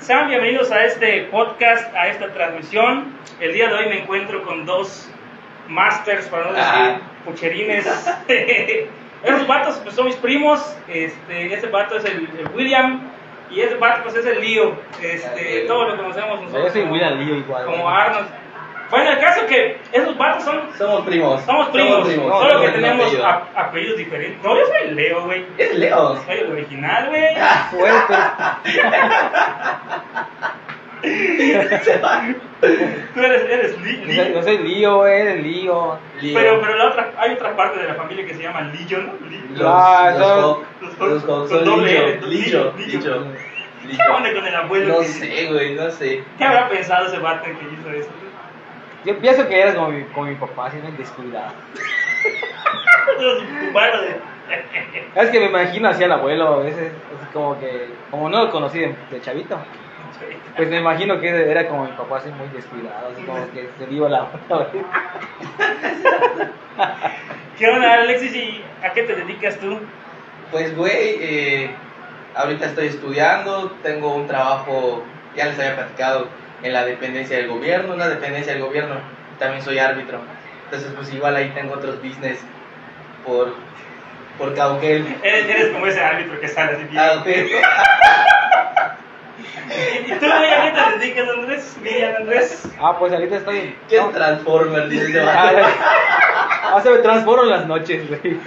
Sean bienvenidos a este podcast, a esta transmisión. El día de hoy me encuentro con dos masters, para no decir Ah. pucherines. Esos vatos pues, son mis primos. Este, este vato es el, el William y ese vato pues, es el Lío. Este, todos lo conocemos nosotros. Yo soy William Lío igual. Como. Arnold. Bueno, el caso que esos vatos son. Somos primos. Somos primos, solo somos que el mismo tenemos apellido. a- apellidos diferentes. No, yo soy Leo, güey. Es Leo. Soy el original, güey. Fuerte. Tú eres, eres Li- Li- Yo soy Lío, güey, eres Lío. Leo. Pero, pero la otra, hay otra parte de la familia que se llama Lillo, ¿no? Li- Los, Ah, los los los Hawk con son doble Lillo. Lillo. Lillo. Lillo. ¿Qué onda con el abuelo? No que- sé, güey, no sé. ¿Qué habrá pensado ese vato que hizo eso? Yo pienso que eres como mi, como mi papá, así en descuidado. Es que me imagino así al abuelo a veces, así como que, como no lo conocí de, de chavito, pues me imagino que era como mi papá, así muy descuidado, así como que se dio la güey. ¿Qué onda, Alexis? ¿Y a qué te dedicas tú? Pues, güey, eh, ahorita estoy estudiando, tengo un trabajo, ya les había platicado, en la dependencia del gobierno, una dependencia del gobierno, también soy árbitro. Entonces, pues igual ahí tengo otros business por, por Cauquel. Eres, eres como ese árbitro que sale así bien. Ah, ok. ¿Y tú, güey, a qué te dedicas, Andrés? Miriam, Andrés. Ah, pues ahorita estoy... ¿Qué no. es Transformer? Dice ese Ah, vato. ah, se me transformo en las noches, güey.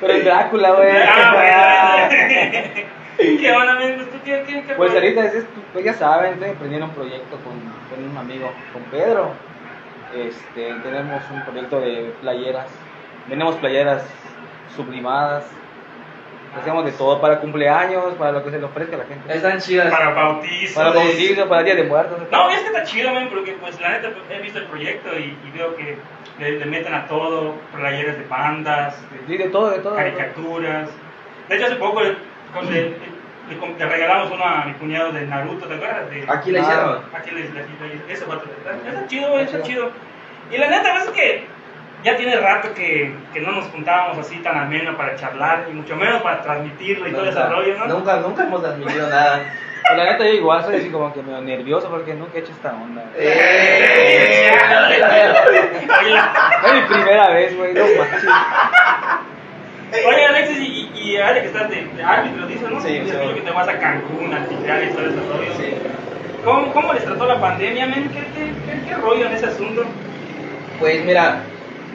Pero en Drácula, güey. Ah, bueno. ¿Qué onda, amigo? ¿Tú qué, qué, qué Pues ahorita, es, es- pues ya saben, estoy emprendiendo un proyecto con, con un amigo, con Pedro. Este, tenemos un proyecto de playeras. Tenemos playeras sublimadas. Hacemos de todo para cumpleaños, para lo que se le ofrezca a la gente. Están chidas. Para bautizo. Para sí. bautizo, para Día de Muertos. No, es que está chido, man, porque pues la neta pues, he visto el proyecto y, y veo que le, le meten a todo, playeras de bandas, de Sí, de todo. de todo. caricaturas. De hecho, hace poco le, con- le- le- le- regalamos uno a mi cuñado de Naruto, ¿te acuerdas? De, Aquí la Ah. hicieron. Aquí le, le- le- ese vato, está, está chido, güey, está chido. Y la neta, es que ya tiene rato que, que no nos juntábamos así tan ameno para charlar, y mucho menos para transmitirlo y todo ese rollo, ¿no? nunca, nunca hemos admitido nada. Pero la neta, yo igual soy así como que medio nervioso porque nunca he hecho esta onda. Eh, Oye, la- Es mi primera vez, güey, no manches. Oye, Alexis, y, y, ahora que estás de, de árbitro, dices, ¿no? Sí, que te vas a Cancún, a Tijuana y todo rollo. Sí. ¿Cómo, ¿Cómo les trató la pandemia, men? ¿Qué, qué, qué, qué rollo en ese asunto? Pues mira,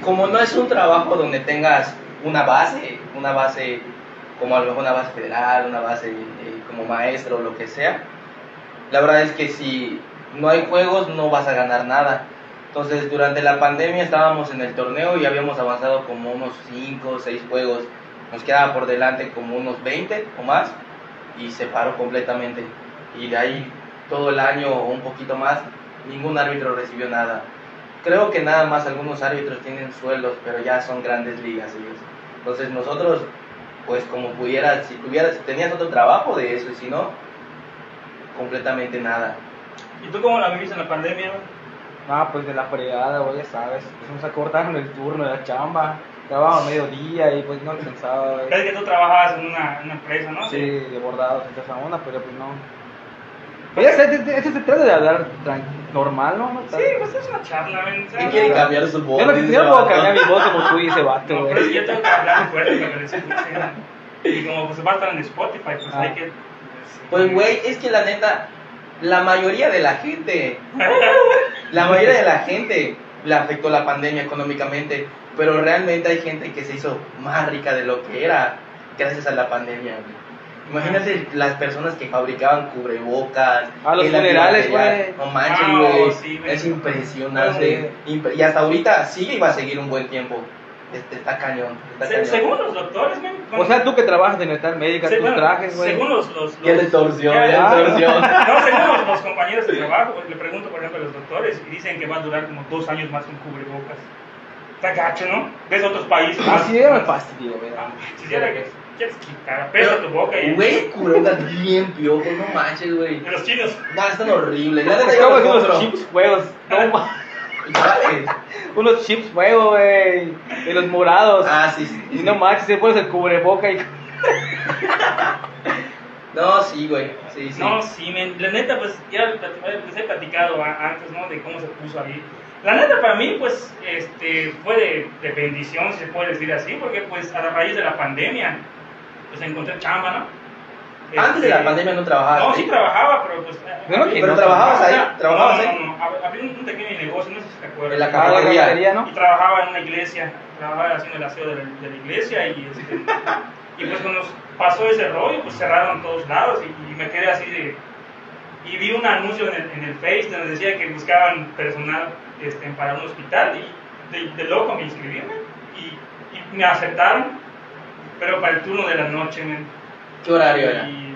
como no es un trabajo donde tengas una base, una base como a lo mejor una base federal, una base eh, como maestro o lo que sea, la verdad es que si no hay juegos no vas a ganar nada. Entonces durante la pandemia estábamos en el torneo y habíamos avanzado como unos 5 o 6 juegos, nos quedaba por delante como unos 20 o más y se paró completamente. Y de ahí todo el año o un poquito más, ningún árbitro recibió nada. Creo que nada más algunos árbitros tienen sueldos, pero ya son grandes ligas ellos. Entonces nosotros, pues como pudieras, si tuvieras, si tenías otro trabajo de eso y si no, completamente nada. ¿Y tú cómo la viviste en la pandemia? Ah, pues de la fregada, güey, ya sabes. Pues nos acortaron el turno de la chamba. Trabajo a mediodía y pues no alcanzaba. Ves que tú trabajabas en una, en una empresa, ¿no? Sí, de bordados toda esa onda, pero pues no. Pues ya sé, este- este se trata de hablar normal, ¿no? Sí, pues es una charla, men. ¿Qué quiere cambiar su voz? Yo no, dice yo no ese puedo vato. cambiar mi voz como tú y ese vato, No, pero es que güey. yo tengo que hablar fuerte para que les escuchen. Y como pues va a estar en Spotify, pues Ah. hay que... Pues güey, es que la neta, la mayoría de la gente, la mayoría de la gente le afectó la pandemia económicamente, pero realmente hay gente que se hizo más rica de lo que era gracias a la pandemia. güey. Imagínate las personas que fabricaban cubrebocas. A los el funerales, güey. No manches, Ah, güey. sí, güey. es impresionante. Imp- y hasta ahorita sigue y va a seguir un buen tiempo. Este, está cañón. Está Se- cañón. según los doctores, men, O sea, tú que trabajas de metal médica, se- tus bueno, trajes, güey. Según los... los, Ya le los- ya- le torció. No, según los, los compañeros de trabajo, le pregunto, por ejemplo, a los doctores y dicen que va a durar como dos años más un cubrebocas. Está gacho, ¿no? Ves otros países. Así ya me fastidio, güey. Ah, quisiera que quieres quitar, pesa tu boca y... Güey, cubrebocas bien piojos, no manches, güey. De los chinos. No, están horribles. Pues como los unos chips fuegos. No, ma- ¿Cuáles? unos chips fuego, güey. De los morados. Ah, sí, sí. Y no manches, te pones el cubreboca y. No, sí, güey. Sí, sí. No, sí, men, la neta, pues ya les he platicado antes, ¿no? De cómo se puso ahí. La neta, para mí, pues, este, fue de, de bendición, si se puede decir así, porque, pues, a la raíz de la pandemia, pues encontré chamba, ¿no? Antes de la Este, pandemia no trabajabas. No, sí trabajaba, pero pues. Pero no trabajabas ahí, sea, trabajabas no, ahí. no, no, abrí un, pequeño negocio, no sé si te acuerdas. En la Ah, cafetería. cafetería, ¿no? Y trabajaba en una iglesia, trabajaba haciendo el aseo de la, de la iglesia y, este, y pues cuando pasó ese rollo, pues cerraron todos lados y, y me quedé así de... Y vi un anuncio en el, en el Face donde decía que buscaban personal este, para un hospital y de, de loco me inscribí y, y me aceptaron, pero para el turno de la noche. men. ¿Qué horario era? Y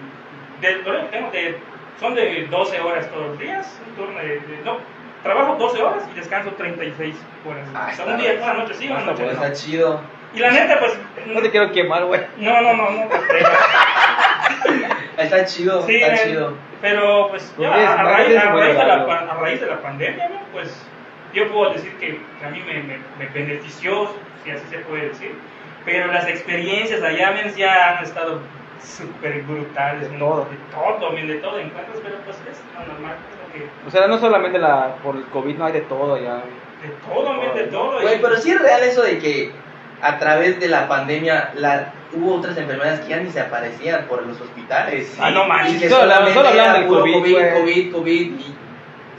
de- tengo de- son de 12 horas todos los días, un turno de, de- no, trabajo 12 horas y descanso 36 horas. Ah, o sea, un día, una noche sí, una Está noche bueno. no. Está chido. Y la neta, pues, No te quiero quemar, güey. no, no, no, no, pues, Está chido, sí, está eh, chido. pero pues Pues ya es- a, raíz, a raíz de la, a raíz de la pandemia, pues yo puedo decir que, que a mí me, me, me benefició, si así se puede decir, pero las experiencias allá men, ya han estado súper brutales. De todo. De todo, men, de todo encuentras, pero pues es lo normal, es lo que... O sea, no solamente la, por el COVID, no hay de todo ya. De todo, men, de todo. Güey, y- pero sí es real eso de que a través de la pandemia la, hubo otras enfermedades que ya ni se aparecían por los hospitales. Ah, no manches. Solo solo hablan era del COVID, COVID, güey. COVID, COVID. y-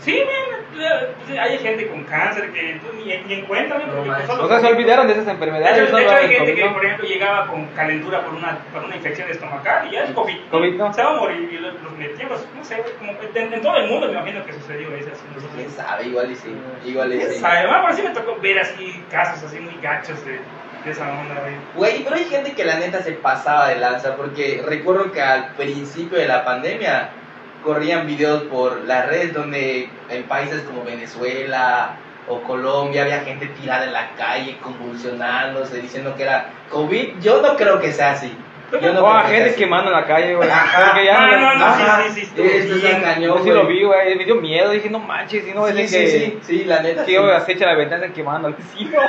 Sí, men, pues, hay gente con cáncer que tú ni, ni en cuenta, men, No pues, solo O sea, se olvidaron de esas De enfermedades. hecho, solo de hecho, hay gente COVID, que, ¿no? por ejemplo, llegaba con calentura por una, por una infección estomacal y ya es COVID. COVID, ¿no? Se va a morir y los, los metían, pues, no sé, como en, en todo el mundo me imagino que sucedió eso. Pues, quién sabe, igual y sí. Igual y ¿Quién sí. sabe? Bueno, por sí me tocó ver así casos así muy gachos de, de esa onda, güey. Güey, pero hay gente que la neta se pasaba de lanza, porque recuerdo que al principio de la pandemia corrían videos por las redes donde en países como Venezuela o Colombia había gente tirada en la calle, convulsionándose, diciendo que era COVID. Yo no creo que sea así. Yo no O a creo que gente así. quemando en la calle, güey. Ajá. Porque ya Ah, no, no, Ajá. sí, sí, sí, bien. es cañón, Yo sí lo güey. vi, güey. Me dio miedo. Dije, no manches, si no Sí, es sí, que. sí, sí, la neta. Que sí. yo acecha la ventana quemando al vecino.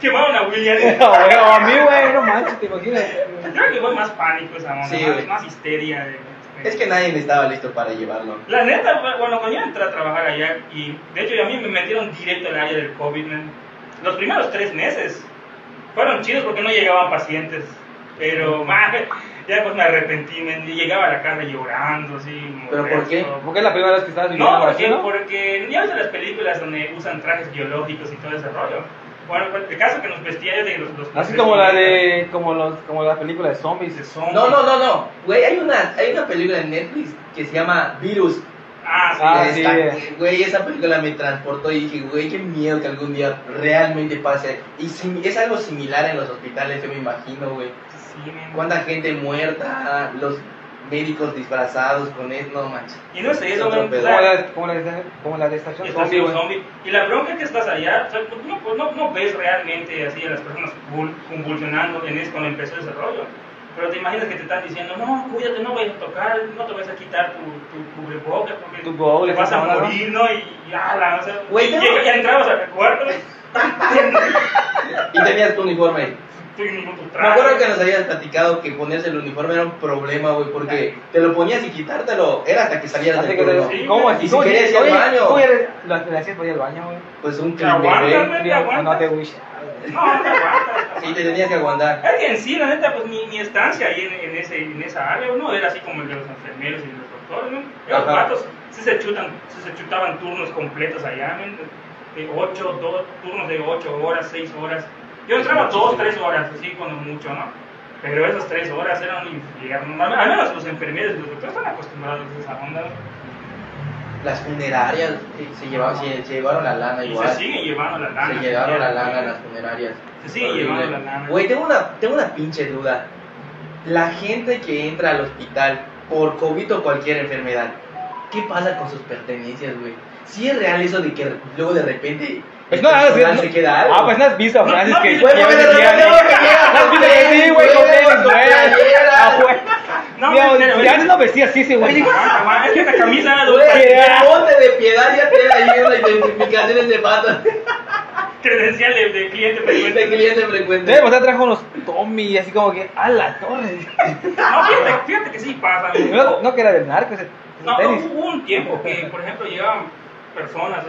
Quemaron a William. No, güey, o a mí, güey, no manches, te imaginas. Creo que fue más pánico esa onda, Sí, más, más histeria. de- de- Es que nadie estaba listo para llevarlo. La neta, bueno, cuando yo entré a trabajar allá, y de hecho a mí me metieron directo al área del COVID, man. Los primeros tres meses fueron chidos porque no llegaban pacientes, pero man, ya pues me arrepentí, y llegaba a la casa llorando, así. ¿Pero por qué? molesto. Porque es la primera vez que estabas viviendo No, así, porque, ¿no? porque ya ves en las películas donde usan trajes biológicos y todo ese rollo. Bueno, pues, el caso que nos vestían de los, los Así como la de. Como, los, como la película de zombies. de zombies. No, no, no, no. Güey, hay una, hay una película en Netflix que se llama Virus. Ah, sí. Ah, Está- sí. Güey, esa película me transportó y dije, güey, qué miedo que algún día realmente pase. Y sim- es algo similar en los hospitales, yo me imagino, güey. sí. Cuánta gente muerta, los médicos disfrazados con eso, no manches. Y no sé, Es eso, otro man, o pedo. sea, Como la, como, la, de- como la de estación zombie, zombie. Y la bronca es que estás allá, o sea, tú no, pues, no, no ves realmente así a las personas convul- convulsionando en eso cuando empezó ese rollo. Pero te imaginas que te están diciendo, no, cuídate, no vayas a tocar, no te vayas a quitar tu, tu cubrebocas porque Tu te vas a ¿no? morir, ¿no? Y, y ala, o sea, Güey, y tengo- llega- ya entrabas al cuarto, Y tenías tu uniforme. Me acuerdo que nos habías platicado que ponerse el uniforme era un problema, güey, porque te lo ponías y quitártelo era hasta que salieras del turno. ¿Cómo así? Y si ¿Cómo querías ir al baño. ¿Cómo lo le hacías para ir al baño, güey? Pues un bebé. güey. No, te wish. No, te aguantas. Sí, te tenías que aguantar. Es que en sí, la neta, pues mi, mi estancia ahí en, en ese, en esa área no era así como el de los enfermeros y de los doctores, ¿no? Los vatos sí se, chutan, sí se chutaban turnos completos allá, ¿no? De 8, dos, turnos de 8 horas, 6 horas. Yo entraba 2, 3 horas, así cuando mucho, ¿no? Pero esas 3 horas eran un infierno. Al menos los enfermeros y los doctores están acostumbrados a esa onda. Las funerarias se, llevaban, se, se llevaron la lana Y igual. se siguen llevando la lana. Se llevaron la lana las funerarias. Se sigue Horrible. llevando la lana. Güey, tengo una, tengo una pinche duda. La gente que entra al hospital por COVID o cualquier enfermedad, ¿qué pasa con sus pertenencias, güey? Si es real eso de que luego de repente Pues no, personal no, se queda algo. Ah, pues no has visto a No, Francis no, que güey, lleva güey, ese no, día, no, no, ¿no? no, no, ¿No has visto que sí, güey, con tenis, güey? Ah. No, si antes no vestía así ese güey. Es que la camisa era de piedad ya da ahí una identificación de patas. credencial de, de cliente frecuente. De cliente frecuente. Debe pasar trajo unos Tommy, así como que, a la torre. No, fíjate, fíjate que sí pasa. No, no que era del narco ese, No, tenis. hubo un tiempo que, por ejemplo, llegaban personas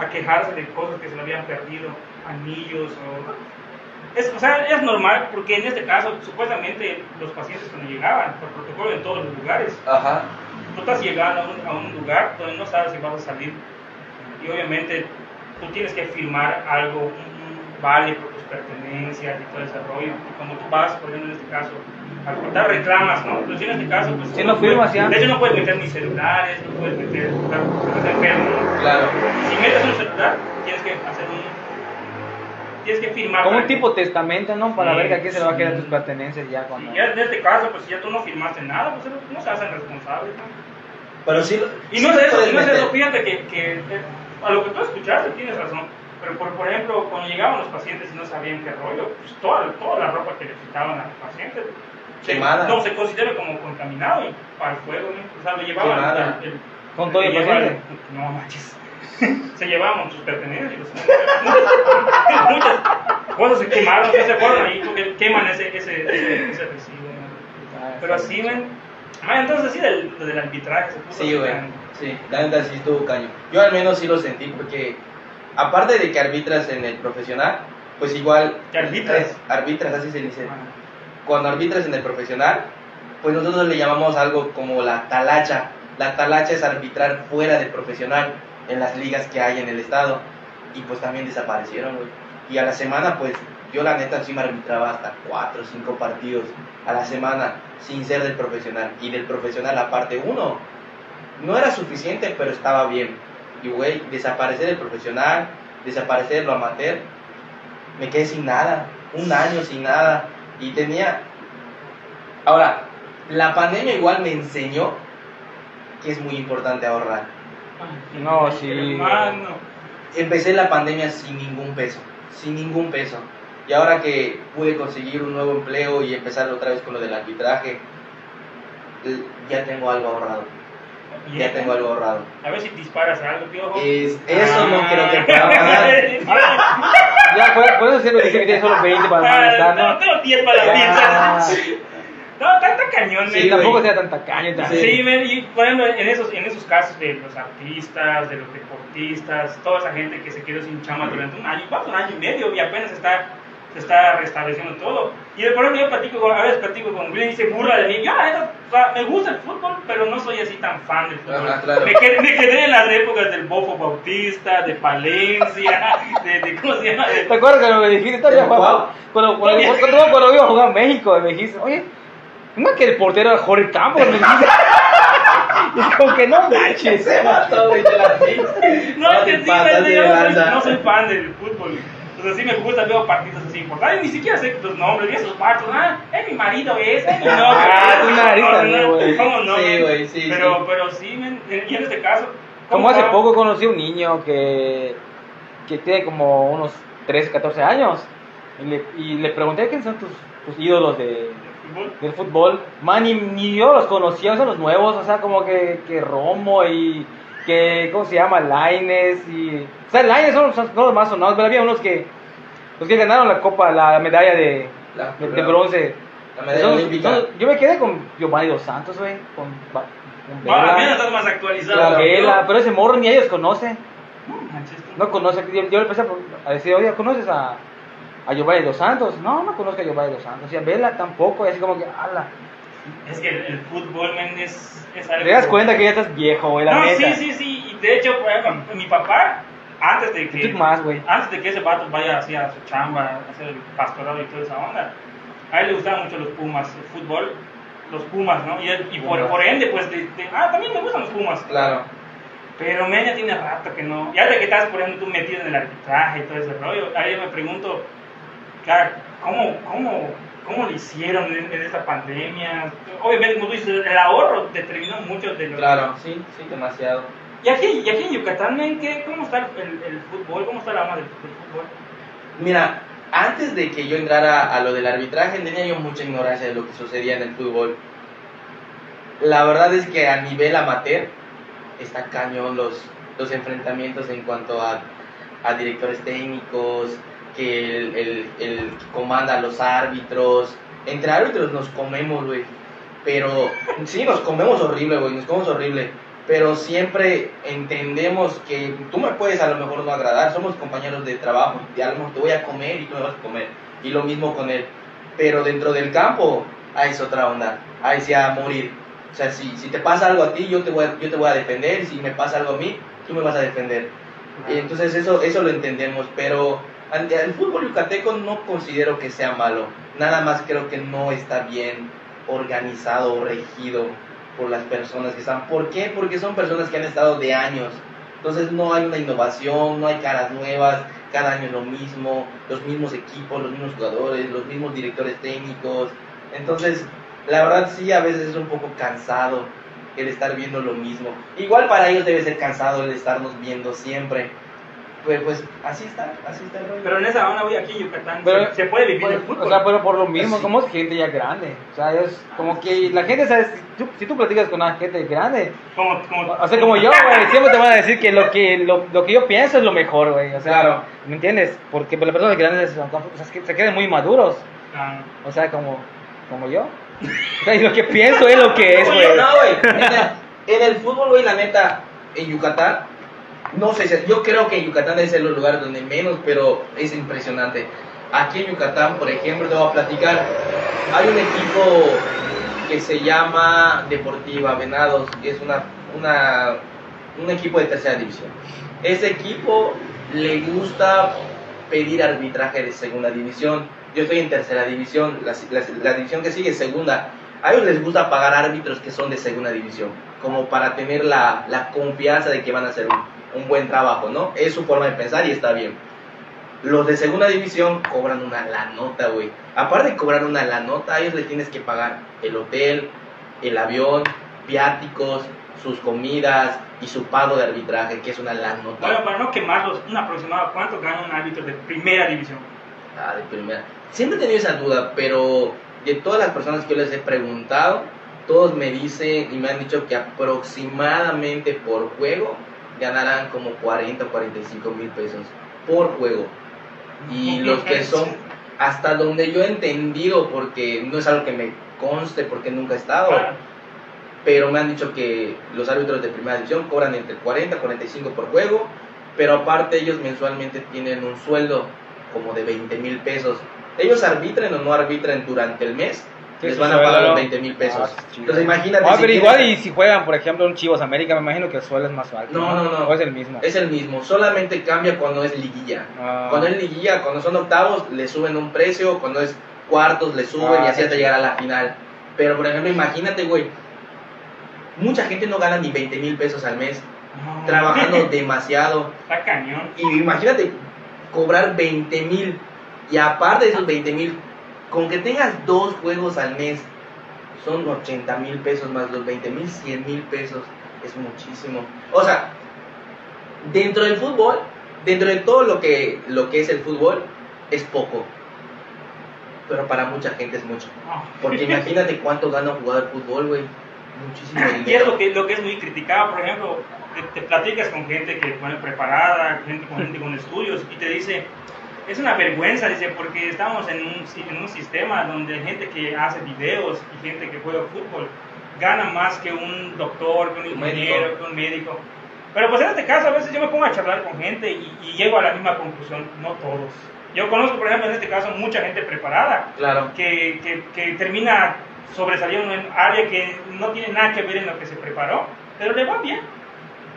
a quejarse de cosas que se le habían perdido, anillos o... Es, o sea, es normal porque en este caso, supuestamente, los pacientes cuando llegaban, por protocolo en todos los lugares, Ajá. tú estás llegando a un, a un lugar donde no sabes si vas a salir y obviamente tú tienes que firmar algo, un, un vale por tus pertenencias y todo ese rollo. Y cuando tú vas, por ejemplo, en este caso, al contar reclamas, ¿no? Pues en este caso, pues... Si no firmas, ya. De hecho, no puedes meter ni celulares, no puedes meter... Claro, estás enfermo, ¿no? Claro. Si metes un celular, tienes que hacer un... Tienes que firmar. Como un tipo testamento, ¿no? Para Sí, ver que aquí se le va a quedar tus pertenencias ya cuando... Y ya en este caso, pues si ya tú no firmaste nada, pues no se hacen responsables, ¿no? Pero sí. lo- Y sí no es eso, no es eso, fíjate que, que eh, a lo que tú escuchaste tienes razón. Pero por, por ejemplo, cuando llegaban los pacientes y no sabían qué rollo, pues toda, toda la ropa que le quitaban al paciente Quemada. no se considera como contaminado y para el fuego, ¿no? O sea, lo llevaban Quemada. el- el- Con todo el le llevaban- paciente. No manches. se llevaban sus pertenencias y los muchas cosas se quemaron, que se fueron ahí porque queman ese, ese, ese, ese residuo. ¿no? Ah, Pero así, ven. Ah, entonces sí, del, del arbitraje se Sí, güey. Sí, la neta sí estuvo caño. Yo al menos sí lo sentí porque, aparte de que arbitras en el profesional, pues igual. ¿Que arbitras? Arbitras, así se dice. Ah. Cuando arbitras en el profesional, pues nosotros le llamamos algo como la talacha. La talacha es arbitrar fuera del profesional en las ligas que hay en el estado. Y pues también desaparecieron, güey. Y a la semana, pues yo la neta sí me arbitraba hasta cuatro o cinco partidos a la semana sin ser del profesional. Y del profesional, aparte, uno, no era suficiente, pero estaba bien. Y, güey, desaparecer el profesional, desaparecer lo amateur, me quedé sin nada, un año sin nada. Y tenía... Ahora, la pandemia igual me enseñó que es muy importante ahorrar. No, sí. Hermano. Empecé la pandemia sin ningún peso, sin ningún peso. Y ahora que pude conseguir un nuevo empleo y empezar otra vez con lo del arbitraje, l- ya tengo algo ahorrado. Ya tengo algo ahorrado. A ver si disparas algo, piojo. Es, eso no Ah. creo que pueda pasar. Ya, por, por eso siempre dije que tienes solo 20 para Ah, molestar, no, ¿no? tengo 10 para Ya. la pieza. No, tanta cañón, Sí, tampoco sea tan tacaño. tan- Sí, men, y por ejemplo, en esos, en esos casos de los artistas, de los deportistas, toda esa gente que se quedó sin chama durante un año, va un año y medio y apenas está, se está restableciendo todo. Y por ejemplo, yo platico con, a veces platico con William y se burla de mí. Yo, la neta, o sea, me gusta el fútbol, pero no soy así tan fan del fútbol. Ajá, claro. me, quedé, me quedé en las épocas del Bofo Bautista, de Palencia, de, de ¿cómo se llama? De- ¿Te acuerdas cuando me dijiste todavía ¿El jugaba? Cuando, cuando, cuando, cuando iba a jugar a México, me dijiste, oye, no que el portero era Jorge Campos, me dijiste. Y como que no manches. Se mató, güey, te la. No, es que sí, de no soy fan del fútbol. O sea, sí me gusta, veo partidos así importantes. Ni siquiera sé los nombres, y esos vatos. Ah, es mi marido ese, es mi novio. Ah, ese, tú no, nariz no, también, no, güey. ¿Cómo no? Sí, güey, sí, Pero, sí. pero sí, men, y en este caso. Como ¿cómo hace va? poco conocí a un niño que, que tiene como unos 13, 14 años. Y le, y le pregunté quiénes son tus, tus ídolos de, ¿Fútbol? del fútbol. Man, ni, ni yo los conocía, son los nuevos, o sea, como que, que Romo y que, ¿cómo se llama? Laines y... O sea, Laines son, son los más sonados, pero había unos que, los que ganaron la copa, la medalla de, La- de, de bronce. La medalla Son- olímpica. son- yo me quedé con Giovanni Dos Santos, güey, con, con al Vela, menos estás más actualizado. Vela, pero ese morro ni ellos conocen. No, conoce, yo, yo le empecé a, a decir, oye, ¿conoces a, a Giovanni Dos Santos? No, no conozco a Giovanni Dos Santos. Y a Vela tampoco, y así como que, ala. Es que el, el fútbol, men, es, es algo. Te das cuenta que ya estás viejo, güey, la No, neta. sí, sí, sí. Y de hecho, por ejemplo, mi papá, antes de que. Más, antes de que ese vato vaya así a su chamba, a hacer el pastorado y toda esa onda, a él le gustaban mucho los Pumas, el fútbol, los Pumas, ¿no? Y, él- y por, ende, pues, de- de- ah, también me gustan los Pumas. Claro. Pero men, ya tiene rato que no. Ya de que estás, por ejemplo, tú metido en el arbitraje y todo ese rollo, ahí yo me pregunto, claro, ¿cómo, cómo, cómo lo hicieron en, en esta pandemia? Obviamente, como tú dices, el ahorro determinó mucho de lo Claro, sí, sí, demasiado. Y aquí, y aquí en Yucatán, ¿qué- ¿cómo está el, el fútbol? ¿Cómo está la del, del fútbol? Mira, antes de que yo entrara a lo del arbitraje, tenía yo mucha ignorancia de lo que sucedía en el fútbol. La verdad es que a nivel amateur está cañón los, los enfrentamientos en cuanto a a directores técnicos, que el, el, el que comanda a los árbitros. Entre árbitros nos comemos, güey. Pero sí, nos comemos horrible, güey, nos comemos horrible. Pero siempre entendemos que tú me puedes a lo mejor no agradar, somos compañeros de trabajo, y a lo mejor te voy a comer y tú me vas a comer. Y lo mismo con él. Pero dentro del campo, ahí es otra onda, ahí sí a morir. O sea, si, si te pasa algo a ti, yo te, voy a, yo te voy a defender, si me pasa algo a mí, tú me vas a defender. Y entonces eso, eso lo entendemos, pero el fútbol yucateco no considero que sea malo, nada más creo que no está bien organizado o regido por las personas que están. ¿Por qué? Porque son personas que han estado de años. Entonces no hay una innovación, no hay caras nuevas, cada año lo mismo, los mismos equipos, los mismos jugadores, los mismos directores técnicos. Entonces, la verdad sí, a veces es un poco cansado el estar viendo lo mismo. Igual para ellos debe ser cansado el estarnos viendo siempre. Pues, pues así está, así está el rollo. Pero en esa onda voy aquí en Yucatán, Pero- se, se puede vivir el fútbol. O sea, pero por lo mismo, Sí. somos gente ya grande. O sea, es como que la gente, ¿sabes? Si tú, si tú platicas con una gente grande, como, como, o sea, como yo, güey, siempre te van a decir que lo que, lo, lo que yo pienso es lo mejor, güey. O sea, Claro. ¿me entiendes? Porque las personas grandes o sea, es que se quedan muy maduros. Ah, O sea, como, como yo. O sea, y lo que pienso es lo que es, Como güey. no, güey. En el, en el fútbol, güey, la neta, en Yucatán, no sé, yo creo que Yucatán es el lugar donde menos, pero es impresionante. Aquí en Yucatán, por ejemplo, te voy a platicar, hay un equipo que se llama Deportiva Venados, que es una, una, un equipo de tercera división. Ese equipo le gusta pedir arbitraje de segunda división. Yo estoy en tercera división, la, la- la división que sigue es segunda. A ellos les gusta pagar árbitros que son de segunda división, como para tener la, la confianza de que van a hacer un, un buen trabajo, ¿no? Es su forma de pensar y está bien. Los de segunda división cobran una la nota, güey. Aparte de cobrar una la nota, a ellos les tienes que pagar el hotel, el avión, viáticos, sus comidas y su pago de arbitraje, que es una la nota. Bueno, para no quemarlos, un aproximado, ¿cuánto gana un árbitro de primera división? Ah, de primera. Siempre he tenido esa duda, pero de todas las personas que yo les he preguntado, todos me dicen y me han dicho que aproximadamente por juego ganarán como 40 o 45 mil pesos por juego. Y los que son, hasta donde yo he entendido, porque no es algo que me conste, porque nunca he estado, pero me han dicho que los árbitros de primera división cobran entre 40 y 45 por juego, pero aparte ellos mensualmente tienen un sueldo como de 20 mil pesos. Ellos arbitren o no arbitren durante el mes, les van a pagar sueldo. los 20 mil pesos. Ah. Entonces imagínate. Ah, si pero tienes- igual, y si juegan, por ejemplo, un Chivos América, me imagino que el suelo es más alto. No, no, no. O es el mismo. Es el mismo, solamente cambia cuando es liguilla. Ah. Cuando es liguilla, cuando son octavos, le suben un precio, cuando es cuartos, le suben Ah, y así qué hasta llegar a la final. Pero, por ejemplo, imagínate, güey, mucha gente no gana ni 20 mil pesos al mes, No. trabajando demasiado. Está cañón. Y imagínate cobrar 20 mil y aparte de esos 20 mil, con que tengas dos juegos al mes, son 80 mil pesos más los 20 mil, 100 mil pesos. Es muchísimo. O sea, dentro del fútbol, dentro de todo lo que, lo que es el fútbol, es poco. Pero para mucha gente es mucho. No. Porque imagínate cuánto gana un jugador de fútbol, güey. Muchísimo Y es dinero. lo que, lo que es muy criticado, por ejemplo, te, te platicas con gente que pone preparada, gente, con gente con estudios, y te dice, es una vergüenza, dice, porque estamos en un, en un sistema donde gente que hace videos y gente que juega fútbol gana más que un doctor, que un ingeniero, que un médico. Pero pues en este caso a veces yo me pongo a charlar con gente y, y llego a la misma conclusión, no todos. Yo conozco, por ejemplo, en este caso mucha gente preparada, Claro. que, que, que termina sobresaliendo en área que no tiene nada que ver en lo que se preparó, pero le va bien,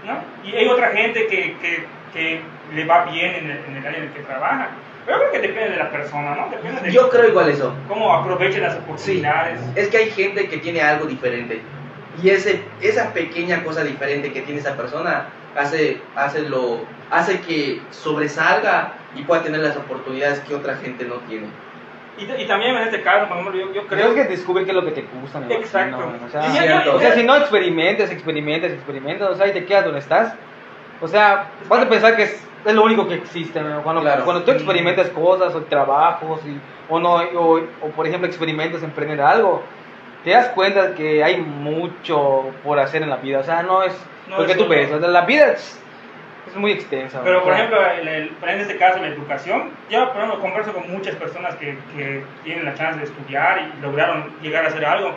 ¿no? Y hay otra gente que, que, que le va bien en el, en el área en el que trabaja. Pero yo creo que depende de la persona, ¿no? Depende de Yo creo igual eso. cómo aproveche las oportunidades. Es que hay gente que tiene algo diferente. Y ese, esa pequeña cosa diferente que tiene esa persona hace, hace, lo, hace que sobresalga y pueda tener las oportunidades que otra gente no tiene. Y, y también en este caso, por ejemplo, yo, yo Creo creo que descubrir qué es lo que te gusta, me imagino, Exacto. O sea, Cierto. o sea, si no experimentas, experimentas, experimentas, o sea, y te quedas donde estás, o sea, vas a pensar que es, es lo único que existe, ¿no? Cuando, Claro. cuando tú experimentas cosas o trabajos, y, o, no, o, o, por ejemplo experimentas emprender algo, te das cuenta que hay mucho por hacer en la vida, o sea, no es No lo que es tú ves, o sea, la vida es, es muy extensa. Pero, por o sea, ejemplo, el- el- en este caso, la educación, yo, por ejemplo, converso con muchas personas que, que tienen la chance de estudiar y lograron llegar a hacer algo.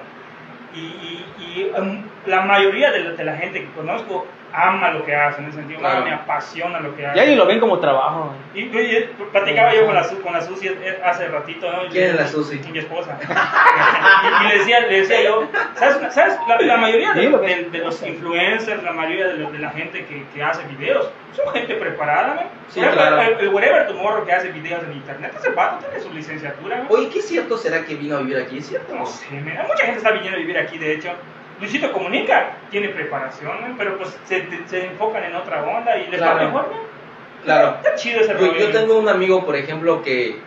Y, y- y, um, la mayoría de la, de la gente que conozco ama lo que hacen, en ese sentido, Claro. "Ah, me apasiona lo que Ya hacen. ni lo ven como trabajo. Y, y- y platicaba yo con la, con la Susi eh, hace ratito, ¿no? Y- ¿Quién es la Susi? Mi esposa. y, y le, decía, le decía yo, ¿sabes? ¿sabes? La, la mayoría de, de- de los influencers, la mayoría de, de la gente que, que hace videos, son gente preparada, ¿no? Sí, claro. el, el Wherever Tomorrow que hace videos en internet, ese vato tiene su licenciatura, ¿no? Oye, ¿qué es cierto será que vino a vivir aquí? ¿Es cierto? No sé, me- mucha gente está viniendo a vivir aquí, de hecho. Luisito Comunica tiene preparación, ¿no? pero pues se, se enfocan en otra onda y les va Claro. mejor, ¿no? Claro. Está chido ese Yo, yo tengo un amigo, por ejemplo, que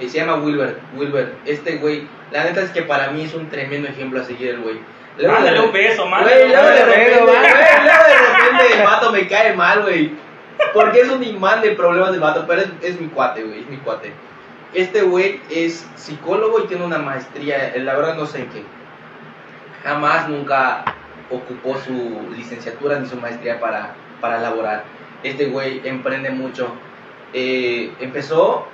se llama Wilber. Wilber, este güey, la neta es que para mí es un tremendo ejemplo a seguir el güey. De- Mándale un beso, Güey, mándale luego de repente, güey, luego de repente el vato me cae mal, güey. Porque es un imán de problemas del vato, pero es, es mi cuate, güey, es mi cuate. Este güey es psicólogo y tiene una maestría, eh, la verdad no sé en qué. Jamás, nunca ocupó su licenciatura ni su maestría para, para laborar. Este güey emprende mucho. Eh, empezó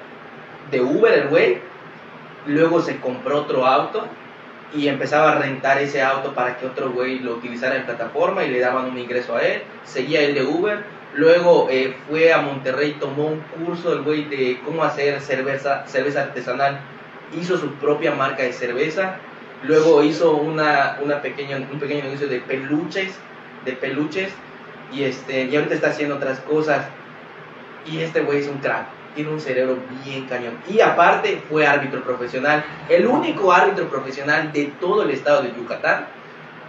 de Uber el güey, luego se compró otro auto y empezaba a rentar ese auto para que otro güey lo utilizara en plataforma y le daban un ingreso a él, seguía el de Uber, luego eh, fue a Monterrey, tomó un curso del güey de cómo hacer cerveza, cerveza artesanal, hizo su propia marca de cerveza, luego hizo una, una pequeño, un pequeño negocio de peluches, de peluches, y, este, y ahorita está haciendo otras cosas, y este güey es un crack, tiene un cerebro bien cañón. Y aparte fue árbitro profesional, el único árbitro profesional de todo el estado de Yucatán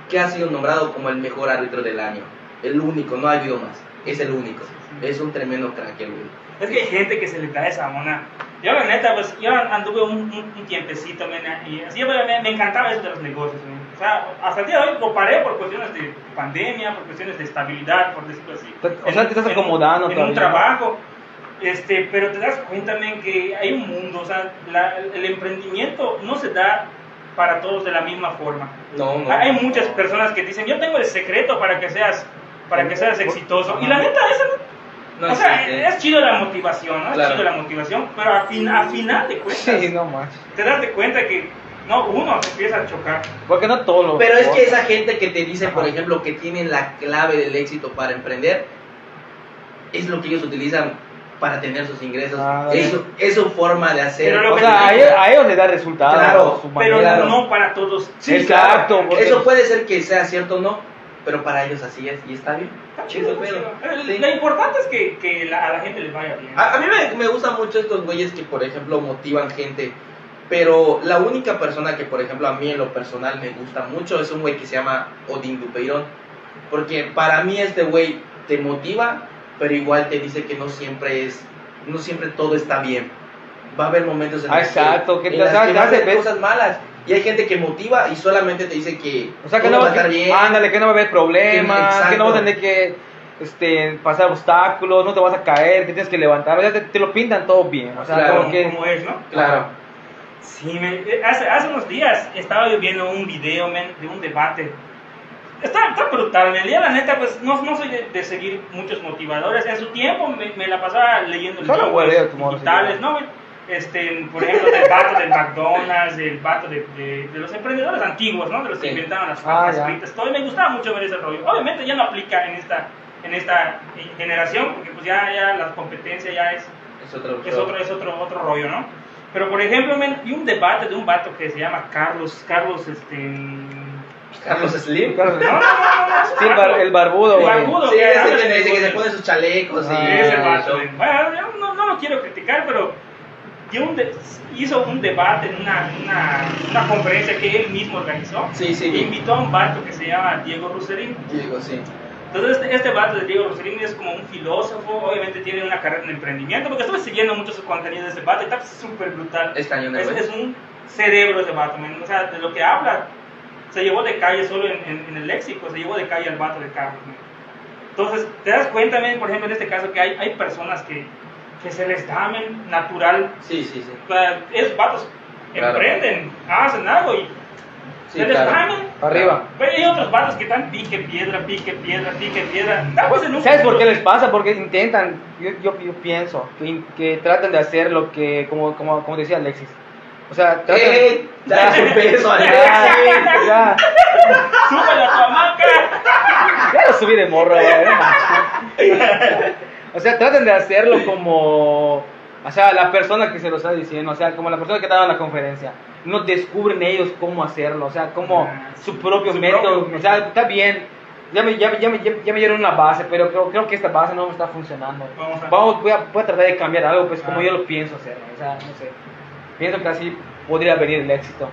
que ha sido nombrado como el mejor árbitro del año. El único, no ha habido más. Es el único. Es un tremendo crack el güey. Es que hay gente que se le da esa mona. Yo, la neta, pues yo anduve un, un, un tiempecito, y así me, me encantaba eso de los negocios. O sea, hasta el día de hoy lo paré por cuestiones de pandemia, por cuestiones de estabilidad, por decirlo así. O sea, te estás acomodando En, en un trabajo. Este, pero te das cuenta, men, que hay un mundo. O sea, la- el emprendimiento no se da para todos de la misma forma. No, no. Hay muchas personas que dicen, yo tengo el secreto para que seas, para que seas exitoso. Y la neta, esa No o sea, es chido la motivación, ¿no? Es Claro. chido la motivación, pero a, fin, a final de cuentas, Sí, no manches. te das de cuenta que, no, uno se empieza a chocar. Porque no todo lo. Pero es que esa gente que te dice, por ejemplo, que tienen la clave del éxito para emprender, es lo que ellos utilizan para tener sus ingresos. Ah, es, su, es su forma de hacer. Pero lo O que sea, a ellos, a ellos les da resultado. Claro, su Pero no para todos. Sí, Exacto, claro. porque- Eso puede ser que sea cierto o no, pero para ellos así es y está bien. Está chido, pero- sí. Lo importante es que, que la- a la gente les vaya bien. A, a mí me, me gustan mucho estos güeyes que, por ejemplo, motivan gente. Pero la única persona que, por ejemplo, a mí en lo personal me gusta mucho es un güey que se llama Odín Dupeirón. Porque para mí este güey te motiva, pero igual te dice que no siempre es, no siempre todo está bien. Va a haber momentos en Ah, los exacto, que en te las que te va a cosas malas. Y hay gente que motiva y solamente te dice que O sea, que no, va a estar que- bien. ándale, que no va a haber problemas, Exacto. que no vas a tener que este, pasar obstáculos, no te vas a caer, que tienes que levantar, o sea, te, te lo pintan todo bien, o sea, Claro. como que... Como es, ¿no? Claro. Sí, me- eh, hace, hace unos días estaba yo viendo un video men, de un debate. Está, está brutal. Ya la neta, pues no, no soy de, de seguir muchos motivadores. En su tiempo me, me la pasaba leyendo Solo libros digitales. ¿no? Este, por ejemplo, del vato del McDonald's, del vato de, de- de los emprendedores antiguos, ¿no? De los que Sí. inventaron las Ah, papas ya. fritas. Todo, y me gustaba mucho ver ese rollo. Obviamente ya no aplica en esta, en esta eh, generación, porque pues ya, ya la competencia ya es Es otro. es otro, es otro, otro rollo, ¿no? Pero por ejemplo, men, vi un debate de un vato que se llama Carlos, Carlos, este... Carlos Slim. No, no, no, no, no, Sí, el, bar- el barbudo, El barbudo. Sí, ese que, dice que se pone sus chalecos y Ah, Ese vato. Bueno, yo no, no lo quiero criticar, pero dio un de- hizo un debate en una, una, una conferencia que él mismo organizó. Sí, sí, E vi. invitó a un vato que se llama Diego Ruserín. Digo, sí. Entonces, este, este vato de Diego Rosarín es como un filósofo, obviamente tiene una carrera en emprendimiento, porque estuve siguiendo mucho su contenido de ese vato y está súper brutal. Es Es, un cerebro ese vato, men. o sea, de lo que habla, se llevó de calle solo en, en- en el léxico, se llevó de calle al vato de men. Entonces, te das cuenta, men, por ejemplo, en este caso, que hay, hay personas que, que se les da men, natural, Sí, sí, sí. esos vatos Claro. emprenden, hacen algo y Sí, Se claro. desmaman. Arriba. Pero hay otros vatos que están pique piedra, pique piedra, pique piedra. Estamos en un ¿Sabes por qué les pasa? Porque intentan, yo, yo, yo pienso, que, que tratan de hacer lo que, como, como, como decía Alexis. O sea, tratan ¡Ey! Da su peso a ya, ¡Súbela a tu hamaca! ya lo subí de morro, güey. O sea, tratan de hacerlo como, o sea, la persona que se lo está diciendo, o sea, como la persona que estaba en la conferencia. No descubren ellos cómo hacerlo, o sea, como Ah, su propio su método. propio o sea, está bien. Ya me, ya, me- ya, me, ya, ya me dieron una base, pero creo, creo que esta base no me está funcionando. Vamos a- Vamos, voy, a, voy a tratar de cambiar algo, pues como Ah. yo lo pienso hacerlo. O sea, no sé. Pienso que así podría venir el éxito.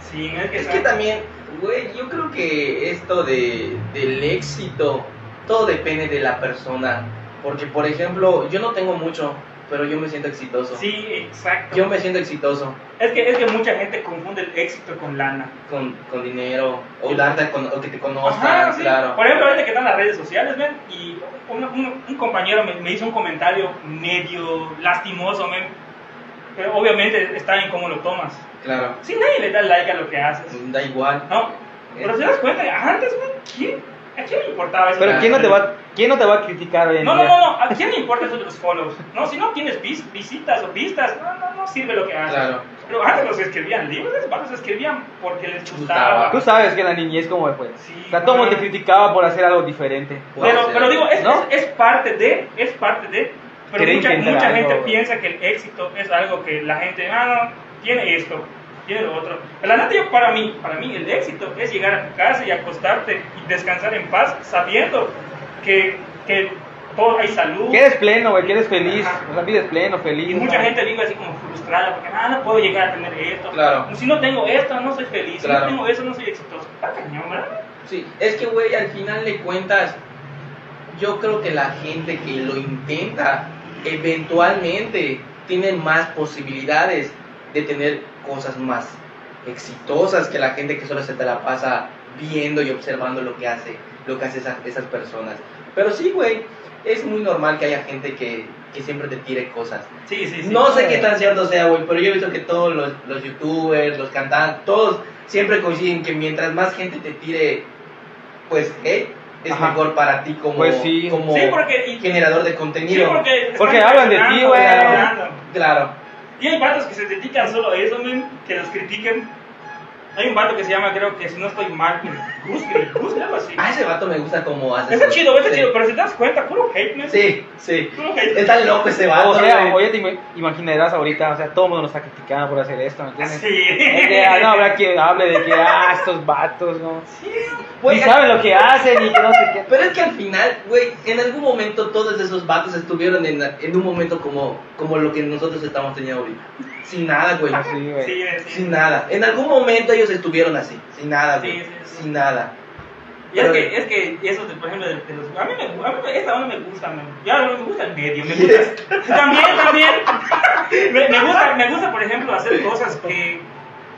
Sí, es que, Es que también, güey, yo creo que esto de, del éxito, todo depende de la persona. Porque, por ejemplo, yo no tengo mucho, pero yo me siento exitoso. Sí, exacto. Yo me siento exitoso Es que, es que mucha gente confunde el éxito con lana. con, con dinero, o darte a cono- o que te conozcan, Ajá, sí. claro. Por ejemplo, ahorita que están las redes sociales, ven, y un, un- un compañero me, me hizo un comentario medio lastimoso, men. Pero obviamente está en cómo lo tomas. Claro, Si nadie le da like a lo que haces, da igual. ¿no? Pero si te das cuenta, antes, men, ¿quién? ¿A quién le importaba eso? Pero ¿quién no te va, quién no te va a criticar hoy en No, no, día? no, no, ¿a quién le importa eso de los follows? No, si no tienes vis- visitas o vistas, no, no, no sirve lo que haces. Claro. Pero antes los escribían libros, vatos escribían porque les Gustaba. Tú sabes que la niñez cómo fue. Sí, o sea, todo el mundo te criticaba por hacer algo diferente. Pero, pero digo, es, ¿No? es, es parte de, es parte de, pero mucha, mucha gente piensa que el éxito es algo que la gente, ah, no, tiene esto, lo otro. Neta, yo, para mí, para mí el éxito es llegar a tu casa y acostarte y descansar en paz sabiendo que, que todo hay salud. Que eres pleno, güey, que eres feliz. Ajá. O sea, vives pleno, feliz. Y mucha ¿no? gente vive así como frustrada porque ah, no puedo llegar a tener esto. Claro. Si no tengo esto, no soy feliz. Si Claro. no tengo eso, no soy exitoso. Está cañón, ¿verdad? Sí, es que, güey, al final de cuentas, yo creo que la gente que lo intenta, eventualmente tiene más posibilidades de tener cosas más exitosas que la gente que solo se te la pasa viendo y observando lo que hace, lo que hace esas, esas personas. Pero sí, güey, es muy normal que haya gente que, que siempre te tire cosas. Sí, sí, sí. No sé qué tan cierto sea, güey, pero yo he visto que todos los, los youtubers, los cantantes, todos siempre coinciden que mientras más gente te tire, pues, es Ajá. mejor para ti como, Pues sí. como Sí, porque- y- generador de Sí, contenido. porque, Porque están hablan de ti, güey. Claro. Y hay vatos que se dedican solo a eso, men, que los critiquen. Hay un vato que se llama, creo que si no estoy mal, Gusgri, Gusgri, algo así. A ese vato me gusta como hace. Está chido, está sí. chido, pero si te das cuenta, puro hate, men. Sí, sí. Puro hate. Está loco ese vato. O sea, güey. oye, te im- imaginarás ahorita, o sea, todo el mundo nos está criticando por hacer esto, ¿me entiendes? Sí. Es que, ah, no habrá quien hable de que, ah, estos vatos, ¿no? Sí. Güey, Ni saben lo que hacen y que no sé qué. Pero es que al final, güey, en algún momento todos esos vatos estuvieron en, en un momento como, como lo que nosotros estamos teniendo ahorita. Sin nada, güey. Sí, güey. Sí, sí. Sin nada. En algún momento ellos estuvieron así. Sin nada, güey. Sí, sí, sí. Sin nada. Y es que, es que eso, de, por ejemplo, de, de los... A mí, me, a mí esa onda me gusta, me, ya no me gusta el medio, me gusta... También, también. Me, me gusta, me gusta, por ejemplo, hacer cosas que...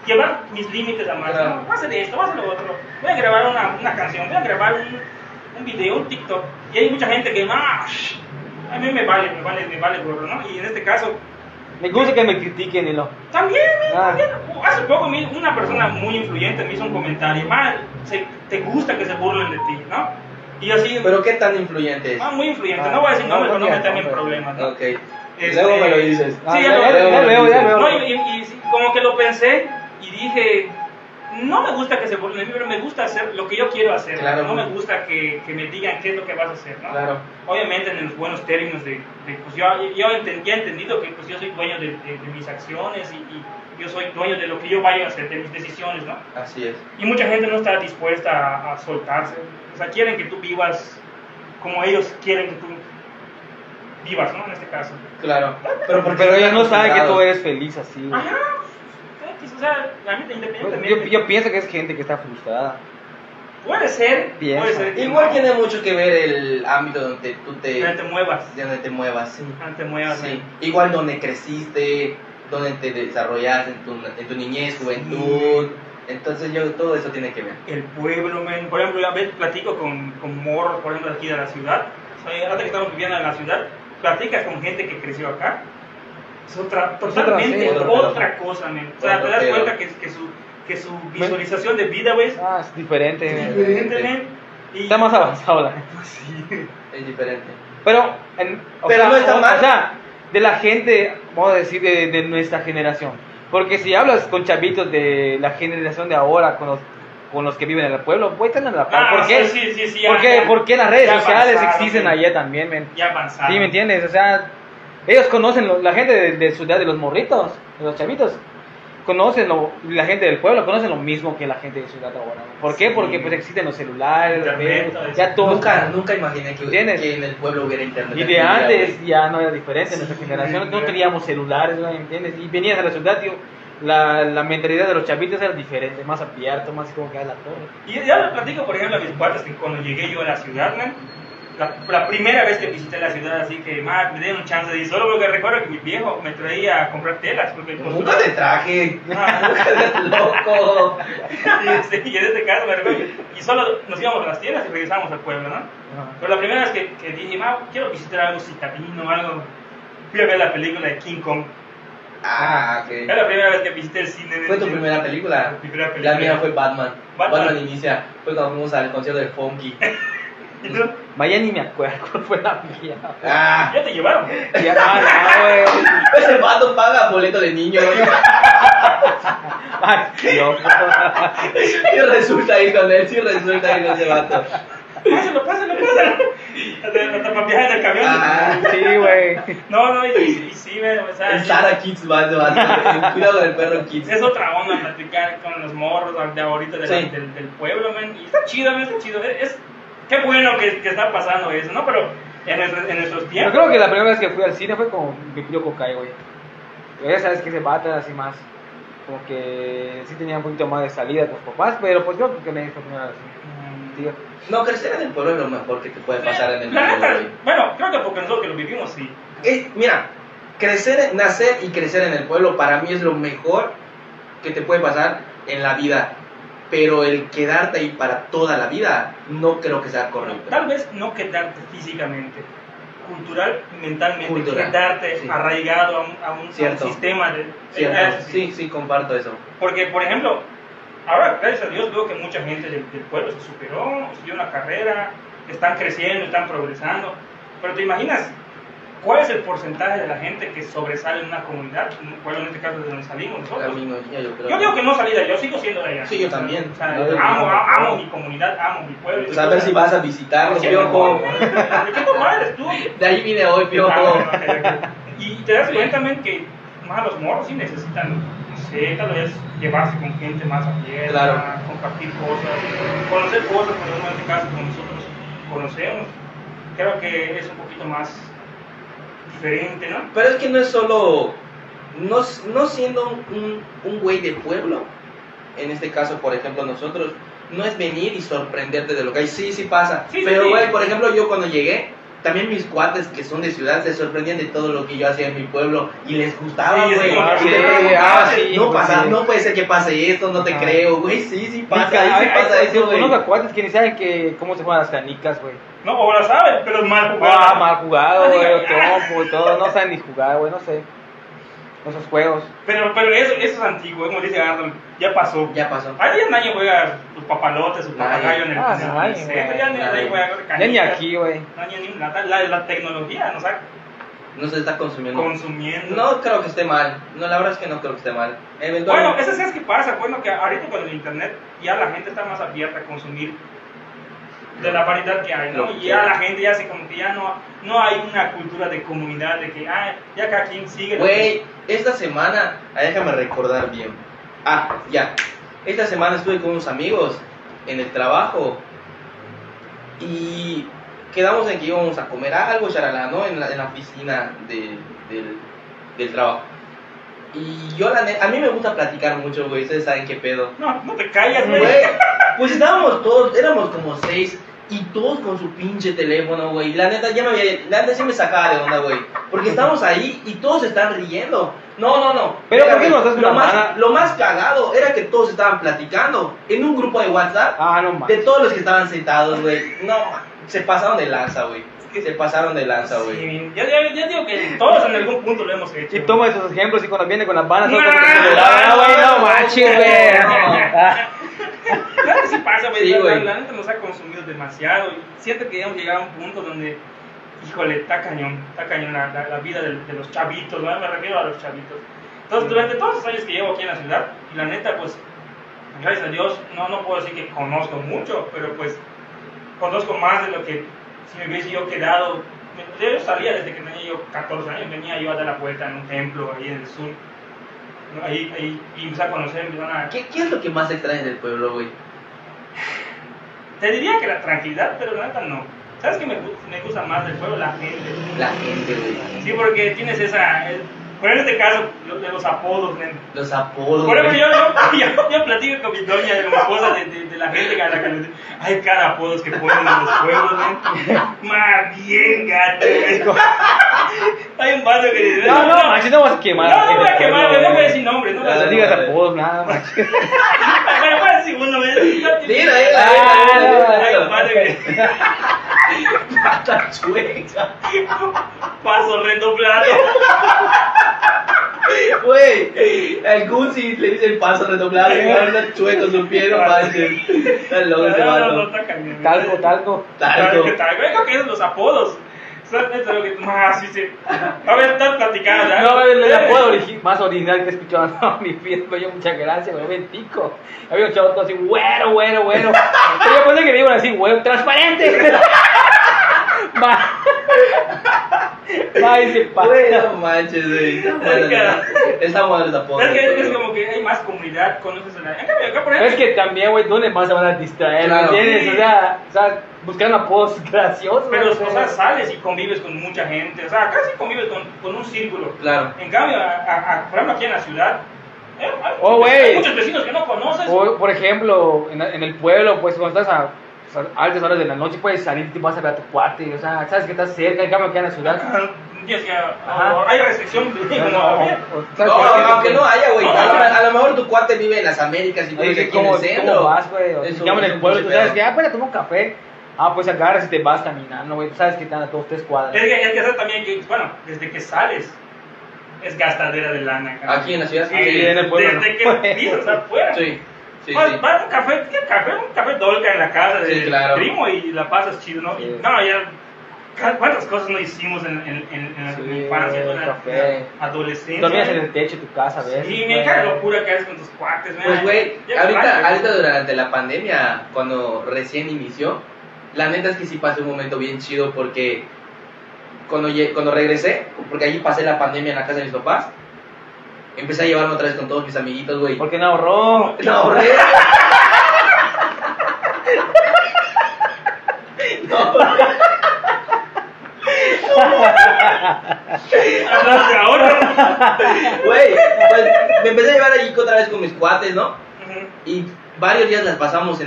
Llevar mis límites a más. Claro. ¿no? Voy a hacer esto, voy a hacer lo otro. Voy a grabar una, una canción, voy a grabar un, un video, un TikTok. Y hay mucha gente que... Ah, shh, a mí me vale, me vale, me vale gorro, ¿no? Y en este caso, Me gusta que me critiquen y lo. también, Ah. también. Hace poco una persona muy influyente me hizo un comentario, mal, te gusta que se burlen de ti, ¿no? Y yo así, Pero qué tan influyente es. ah, muy influyente, Ah, no voy a decir no, nombres no para no digas meterme en problemas, ¿no? Ok. Este- Luego me lo dices. Ah, Sí, ya, ya lo- ya, ya luego veo, me ya veo. No, y, y- y como que lo pensé y dije, no me gusta que se burlen de mí, pero me gusta hacer lo que yo quiero hacer. Claro. no me gusta que, que me digan qué es lo que vas a hacer, ¿no? Claro. Obviamente en los buenos términos de, de, pues yo, yo enten- ya he entendido que pues yo soy dueño de, de- de mis acciones y, y yo soy dueño de lo que yo vaya a hacer, de mis decisiones, ¿no? Así es. Y mucha gente no está dispuesta a, a soltarse. O sea, quieren que tú vivas como ellos quieren que tú vivas, ¿no? En este caso. Claro. Pero, porque Pero ellos no saben que tú eres feliz así. Ajá. X, O sea, la neta, independientemente. Yo, yo pienso que es gente que está frustrada. Puede ser, Piensa. puede ser. Igual no, tiene mucho que ver el ámbito donde tú te, que te muevas. de donde te muevas. Sí. No te muevas. Sí. ¿eh? Igual donde creciste, donde te desarrollaste en tu, en tu niñez, juventud. Entonces yo todo eso tiene que ver. El pueblo, men. Por ejemplo, yo a veces platico con, con morros, por ejemplo, de aquí de la ciudad. O sea, ahora que estamos viviendo en la ciudad, platicas con gente que creció acá. Es otra, otra, totalmente sí, otra, otro pedo. cosa, men. O sea, te das cuenta que, que, su, que su visualización de vida, güey, Ah, es diferente. es diferente, men. Y- Está más avanzado la gente. Sí. Es diferente. Pero, en- o Pero sea, no está o- mal. O sea, de la gente, vamos a decir, de, de nuestra generación. Porque si hablas con chavitos de la generación de ahora, con los, con los que viven en el pueblo, pues están a la par. Ah, ¿Por qué? sí, sí, sí, ya- ¿Por qué, ya- por qué las redes sociales avanzaron, existen allá también, men? Ya avanzado. Sí, ¿me entiendes? O sea, ellos conocen, lo- la gente de, de su edad, de los morritos, de los chavitos, conocen, lo- la gente del pueblo conocen lo mismo que la gente de ciudad ahora. ¿Por qué? Sí. Porque pues existen los celulares, los Internet, eso. ya todo. Nunca, nunca imaginé que, que en el pueblo hubiera internet. Y de antes ya no era diferente, nuestra Sí, generación no teníamos celulares, ¿me entiendes? Y venías a la ciudad, tío, la, la mentalidad de los chavitos era diferente, más abierto, más como que a la torre. Y ya le platico, por ejemplo, a mis cuates que cuando llegué yo a la ciudad, man, la, la primera vez que visité la ciudad, así que, man, me dieron chance de ir. Solo porque recuerdo que mi viejo me traía a comprar telas. Porque Nunca te traje. Ah, loco. y, este, y en este me recuerdo. Y solo nos íbamos a las tiendas y regresábamos al pueblo, ¿no? Pero la primera vez que, que dije, ma, quiero visitar algo citadino, algo. Fui a ver la película de King Kong. Ah, ok. Era la primera vez que visité el cine. ¿Fue tu cine. primera película? Mi primera película. La mía fue Batman. Batman. Batman, inicia. Fue cuando fuimos al concierto de Funky. ¿Y tú? Vaya ni me acuerdo cuál fue la mía. Ah. Ya te llevaron. Ya, ah, no, güey. Ese vato paga boleto de niño. Ay, Dios. Sí resulta ir con él, sí resulta ir con ese vato. Pásalo, pásalo, pásalo. Hasta para viajar en el camión. Ah. Sí, güey. No, no, y, y sí, me, o sea, El Sara Kids va ese vato. El Cuidado del perro Kids. es otra onda platicar con los morros de ahorita de la- Sí. del, del pueblo, men. Y está chido, men, está chido. Es- qué bueno que, que está pasando eso, ¿no? Pero en, nuestros- en nuestros Yo tiempos. creo que la primera vez que fui al cine fue con mi tío Cocay, güey. Pero Ya sabes que ese vato era así más. Como que sí tenía un poquito más de salida con los papás, pero pues yo que me fue primero al cine. Mm, Tío. No, crecer en el pueblo es lo mejor que te puede pasar en el La mundo, neta, güey. bueno, creo que porque nosotros que lo vivimos, sí. Eh, mira, crecer, nacer y crecer en el pueblo para mí es lo mejor que te puede pasar en la vida. Pero el quedarte ahí para toda la vida no creo que sea correcto. Tal vez no quedarte físicamente, cultural y mentalmente, Cultural, quedarte sí. arraigado a un, a un- a un sistema de... Cierto, sí. sí, sí, comparto eso. Porque, por ejemplo, ahora, gracias a Dios, veo que mucha gente del, del pueblo se superó, siguió una carrera, están creciendo, están progresando. Pero te imaginas, ¿cuál es el porcentaje de la gente que sobresale en una comunidad? En este caso, de donde salimos A nosotros. yo creo. Yo digo que no allá, yo sigo siendo de allá. Sí, yo también. O sea, amo, amo mi comunidad, amo mi pueblo. Pues a ver si vas a visitarnos, Sí, piojo. ¿De qué tú? De ahí vine hoy, piojo. Ah, ok. Y te das cuenta también que más los morros sí necesitan, no sé, tal vez llevarse con gente más abierta, Claro. compartir cosas, conocer cosas, no en este caso como nosotros conocemos. Creo que es un poquito más diferente, ¿no? Pero es que no es solo. No, no siendo un, un güey de pueblo, en este caso, por ejemplo, nosotros, no es venir y sorprenderte de lo que hay. Sí, sí pasa. Sí, Pero, sí. güey, por ejemplo, yo cuando llegué, también mis cuates que son de ciudad se sorprendían de todo lo que yo hacía en mi pueblo y les gustaba, güey. sí, y ah, sí, preguntaban, ah, sí, no, pues pasa, sí. no puede ser que pase esto, no te creo, güey. Sí, sí pasa, sí pasa eso, güey. Conozco cuates que ni saben que, cómo se juegan las canicas, güey. No, o la saben, pero es mal jugado. Ah, mal jugado, güey, diga, o topo y todo. No saben ni jugar, güey, no sé. Esos juegos. Pero, pero eso, eso es antiguo, como dice Arnold, ya pasó. Ya pasó. Ya nadie juega sus papalotes, sus Nadie. papagayos en el Ah, centro, güey. ya ni- nadie juega Ya ni aquí, güey. No, ni la, la, la tecnología nos ha No se está consumiendo. consumiendo. No creo que esté mal. No, la verdad es que no creo que esté mal. Bueno, Eventualmente. eso es que pasa, bueno, que ahorita con el internet ya la gente está más abierta a consumir de la variedad que hay, ¿no? Y ya la gente ya se como que ya no, no hay una cultura de comunidad de que, ah, ya cada quien sigue. que- Güey, esta semana, ah, déjame recordar bien. Ah, ya. Esta semana estuve con unos amigos en el trabajo y quedamos en que íbamos a comer algo, charalá, ¿no? En la, en la oficina de- del, del trabajo. Y yo, la neta, a mí me gusta platicar mucho, güey. Ustedes saben qué pedo. No, no te callas. Güey, pues estábamos todos, éramos como seis y todos con su pinche teléfono, güey. La neta ya me había, la neta sí me sacaba de onda, güey. Porque estamos ahí y todos están riendo. No, no, no. Pero, Mira, ¿por qué nos das lo más, lo más cagado era que todos estaban platicando en un grupo de WhatsApp Ah, no de todos los que estaban sentados, güey. No, se pasaron de lanza, güey. Se pasaron de lanza, güey. Sí, ya, ya, ya digo que todos en algún punto lo hemos hecho. Y toma esos ejemplos y cuando viene con las bandas, No, no, no, güey, no no, manches, no, güey. no. Claro que sí pasa, güey. Sí, la, la neta nos ha consumido demasiado. Y siento que hemos llegado a un punto donde, híjole, está cañón. Está cañón la, la, vida de, de los chavitos, ¿no? Me refiero a los chavitos. Entonces, durante todos los años que llevo aquí en la ciudad, y la neta, pues, gracias a Dios, no, no puedo decir que conozco mucho, pero pues, conozco más de lo que si me hubiese yo quedado. Yo salía desde que tenía yo 14 años, venía yo a dar la vuelta en un templo ahí en el sur. Ahí, ahí, y empecé a conocer, empezaron a ¿Qué, ¿Qué es lo que más extrañas del pueblo, güey? Te diría que la tranquilidad, pero la neta no. ¿Sabes qué me, me gusta más del pueblo? La gente. La gente, güey. Sí, porque tienes esa... el- por en este caso, de los apodos, nen. Los apodos. Por ejemplo, yo, yo, yo, yo platico con mi doña, de mi esposa, de, de, de la gente a la que le dice, hay cada apodos que ponen en los pueblos, nen. Más bien, gato. Hay un vato que dice... No, no, manches, no vas a quemar. No, no voy a quemar, no voy a decir nombres, no No digas apodos, nada. Pero voy a decir uno, güey. Dila, dila, Ah, Hay un vato que... Pata chueca. Paso redoblado. Güey, al Gucci le dice el paso redoblado y anda chueco su pie, no manches. Está loco ese No, no, no, vato. Talco, talco. Talco. ¿Qué tal? Creo que esos los apodos. Es más, sí. A ver, estás platicando. ¿ya? No, el, el apodo origi- más original que he escuchado en mi vida, me dio mucha gracia, güey, ventico. Había un chavo todo así, güero, güero, güero. Pero yo pensé que me iban así, güero, transparente. Va. Va y se Güey, pasa. no manches, güey. Bueno, cara. Está apodo. Es que es como que hay más comunidad, conoces a la. En cambio, acá por Es que también, güey, ¿dónde más se van a distraer? Claro. ¿Me entiendes? O sea, o sea, buscando apodos graciosos. Pero, o sea. sales y convives con mucha gente. O sea, casi convives con, con un círculo. Claro. En cambio, a, a- a- por ejemplo, aquí en la ciudad. eh, hay, Oh, hay muchos vecinos que no conoces. O, por ejemplo, en, en el pueblo, pues cuando estás a altas horas de la noche, puedes salir y te vas a ver a tu cuate. O sea, sabes que estás cerca, en cambio, aquí en la ciudad. Tienes que- Ajá. hay restricción No, no, no, aunque no haya, güey. A, lo- a mejor tu cuate vive en las Américas y tú vives aquí en ¿cómo, el centro. ¿Cómo vas, güey? O el pueblo, tú sabes que, ah, pues tomar un café. Ah, pues agarras y te vas caminando, güey. Tú sabes que dan a todos tres cuadras. Es que, es que también, que, bueno, desde que sales, es gastadera de lana. Aquí en la ciudad, Sí, sí. en el pueblo, Desde ¿no? que pisas afuera. Sí, sí, sí. un café, ¿qué café? Un café dolca en la casa de Sí, claro. primo y la pasas chido, ¿no? Y, no, ya, ¿cuántas cosas no hicimos en, en, en, en la infancia, en café. adolescencia? Dormías en el techo de tu casa, ¿ves? Sí, me cae la locura que haces con tus cuates, Pues, güey, ahorita, ahorita durante la pandemia, cuando recién inició, la neta es que sí pasé un momento bien chido porque cuando, cuando regresé, porque allí pasé la pandemia en la casa de mis papás, empecé a llevarme otra vez con todos mis amiguitos, güey. ¿Por qué no ahorró? No, ahorré. No, ahorré. Ahora. Güey, pues me empecé a llevar allí otra vez con mis cuates, ¿no? Y varios días las pasamos en el